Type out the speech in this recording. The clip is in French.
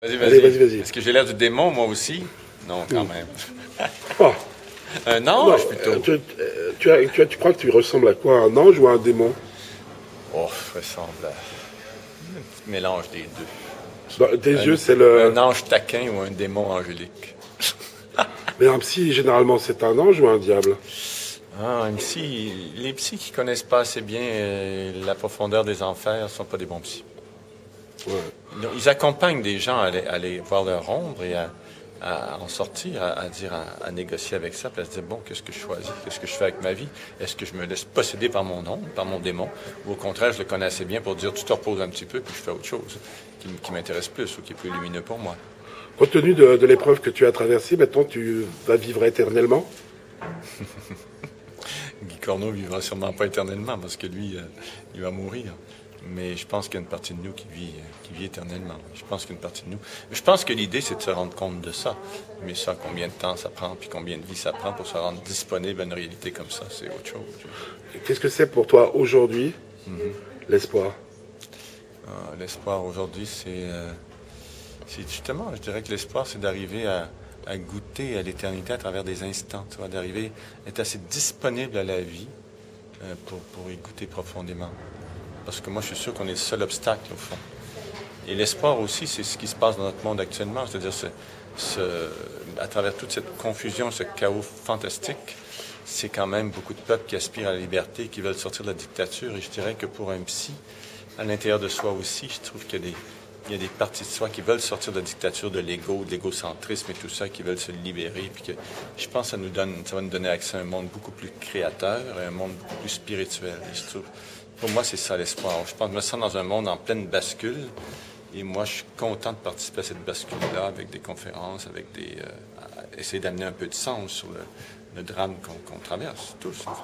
Vas-y, vas-y, vas-y. Est-ce que j'ai l'air du démon, moi aussi? Non, quand même. Oh, Un non, ange, plutôt. tu, tu, as- tu as- tu crois que tu ressembles à quoi? Un ange ou à un démon? Oh, je ressemble à un petit mélange des deux. Dans Tes Un- yeux, c'est le. Un ange taquin ou un démon angélique. Mais un psy, généralement, c'est un ange ou un diable? Ah, un psy, les psys qui connaissent pas assez bien euh, la profondeur des enfers sont pas des bons psys. Non, Ils accompagnent des gens à aller, à aller voir leur ombre et à, à en sortir, à, à dire, à, négocier avec ça, puis à se dire, bon, qu'est-ce que je choisis, qu'est-ce que je fais avec ma vie? Est-ce que je me laisse posséder par mon ombre, par mon démon, ou au contraire, je le connais assez bien pour dire, tu te reposes un petit peu, puis je fais autre chose qui, m'intéresse plus ou qui est plus lumineux pour moi. Compte tenu de, de l'épreuve que tu as traversée, maintenant, tu vas vivre éternellement? Guy Corneau vivra sûrement pas éternellement parce que lui, euh, il va mourir. Mais je pense qu'il y a une partie de nous qui vit, euh, qui vit éternellement. Je pense qu'il y a une partie de nous. Je pense que l'idée, c'est de se rendre compte de ça. Mais ça, combien de temps ça prend, puis combien de vie ça prend pour se rendre disponible à une réalité comme ça, c'est autre chose. Qu'est-ce que c'est pour toi aujourd'hui l'espoir? Ah, l'espoir aujourd'hui, c'est, euh, c'est justement, je dirais que l'espoir, c'est d'arriver à, à goûter à l'éternité à travers des instants, tu vois, d'arriver à être assez disponible à la vie euh, pour, pour y goûter profondément. Parce que moi, je suis sûr qu'on est le seul obstacle, au fond. Et l'espoir aussi, c'est ce qui se passe dans notre monde actuellement, c'est-à-dire ce, ce- à travers toute cette confusion, ce chaos fantastique, c'est quand même beaucoup de peuples qui aspirent à la liberté, qui veulent sortir de la dictature. Et je dirais que pour un psy, à l'intérieur de soi aussi, je trouve qu'il y a des, il y a des parties de soi qui veulent sortir de la dictature de l'ego, de l'égocentrisme et tout ça, qui veulent se libérer. Puis que je pense que ça, nous donne, ça va nous donner accès à un monde beaucoup plus créateur et un monde beaucoup plus spirituel. Et je trouve, pour moi, c'est ça l'espoir. Je pense, je me sens dans un monde en pleine bascule. Et moi, je suis content de participer à cette bascule-là avec des conférences, avec des. euh, essayer d'amener un peu de sens sur le, le drame qu'on qu'on traverse tous, en fait.